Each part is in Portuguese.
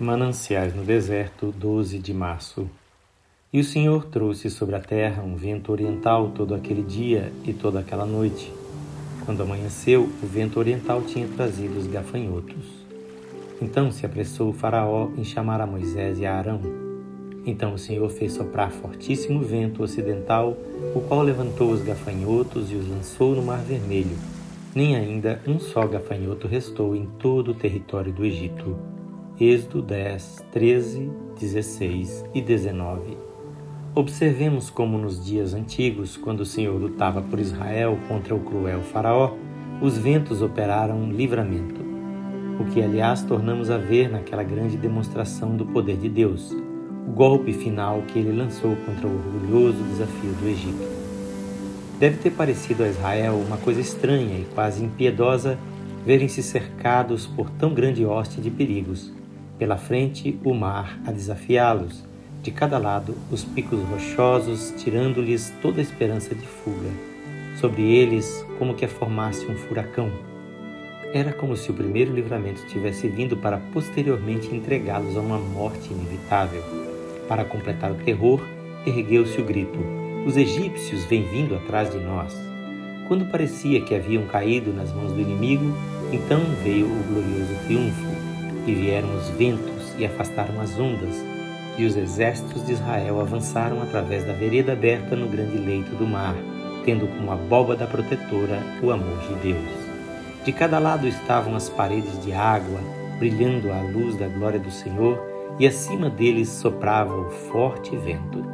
Mananciais no deserto, 12 de março. E o Senhor trouxe sobre a terra um vento oriental todo aquele dia e toda aquela noite. Quando amanheceu, o vento oriental tinha trazido os gafanhotos. Então se apressou o Faraó em chamar a Moisés e a Arão. Então o Senhor fez soprar fortíssimo vento ocidental, o qual levantou os gafanhotos e os lançou no Mar Vermelho. Nem ainda um só gafanhoto restou em todo o território do Egito. Êxodo 10, 13, 16 e 19. Observemos como nos dias antigos, quando o Senhor lutava por Israel contra o cruel Faraó, os ventos operaram livramento. O que, aliás, tornamos a ver naquela grande demonstração do poder de Deus, o golpe final que ele lançou contra o orgulhoso desafio do Egito. Deve ter parecido a Israel uma coisa estranha e quase impiedosa verem-se cercados por tão grande hoste de perigos pela frente, o mar a desafiá-los. De cada lado, os picos rochosos, tirando-lhes toda a esperança de fuga. Sobre eles, como que a formasse um furacão. Era como se o primeiro livramento tivesse vindo para posteriormente entregá-los a uma morte inevitável. Para completar o terror, ergueu-se o grito: Os egípcios vêm vindo atrás de nós. Quando parecia que haviam caído nas mãos do inimigo, então veio o glorioso triunfo e vieram os ventos e afastaram as ondas, e os exércitos de Israel avançaram através da vereda aberta no grande leito do mar, tendo como abóbada protetora o amor de Deus. De cada lado estavam as paredes de água, brilhando à luz da glória do Senhor, e acima deles soprava o forte vento.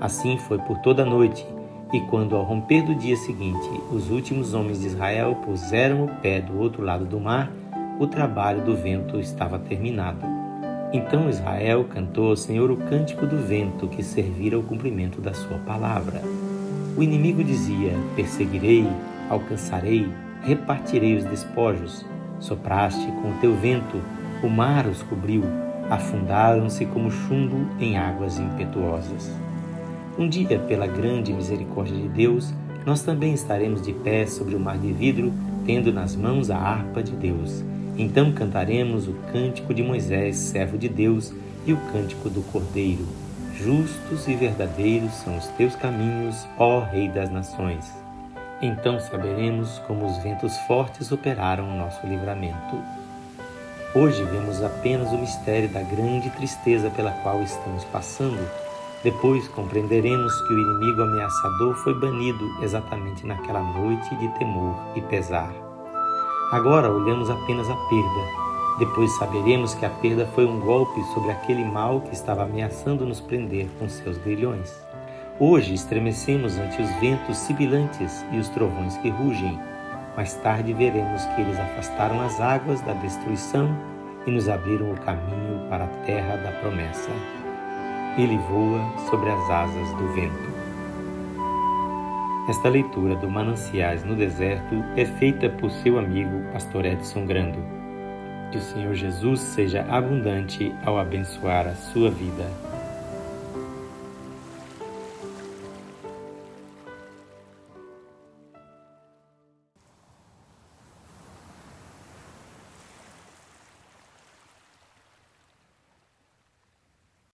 Assim foi por toda a noite, e quando ao romper do dia seguinte os últimos homens de Israel puseram o pé do outro lado do mar, o trabalho do vento estava terminado. Então Israel cantou ao Senhor o cântico do vento que servira ao cumprimento da sua palavra. O inimigo dizia: Perseguirei, alcançarei, repartirei os despojos. Sopraste com o teu vento, o mar os cobriu, afundaram-se como chumbo em águas impetuosas. Um dia, pela grande misericórdia de Deus, nós também estaremos de pé sobre o mar de vidro, tendo nas mãos a harpa de Deus então cantaremos o cântico de Moisés, servo de Deus, e o cântico do Cordeiro. Justos e verdadeiros são os teus caminhos, ó Rei das Nações. Então saberemos como os ventos fortes operaram o nosso livramento. Hoje vemos apenas o mistério da grande tristeza pela qual estamos passando. Depois compreenderemos que o inimigo ameaçador foi banido exatamente naquela noite de temor e pesar. Agora olhamos apenas a perda. Depois saberemos que a perda foi um golpe sobre aquele mal que estava ameaçando nos prender com seus grilhões. Hoje estremecemos ante os ventos sibilantes e os trovões que rugem. Mais tarde veremos que eles afastaram as águas da destruição e nos abriram o caminho para a terra da promessa. Ele voa sobre as asas do vento. Esta leitura do Mananciais no Deserto é feita por seu amigo Pastor Edson Grando. Que o Senhor Jesus seja abundante ao abençoar a sua vida.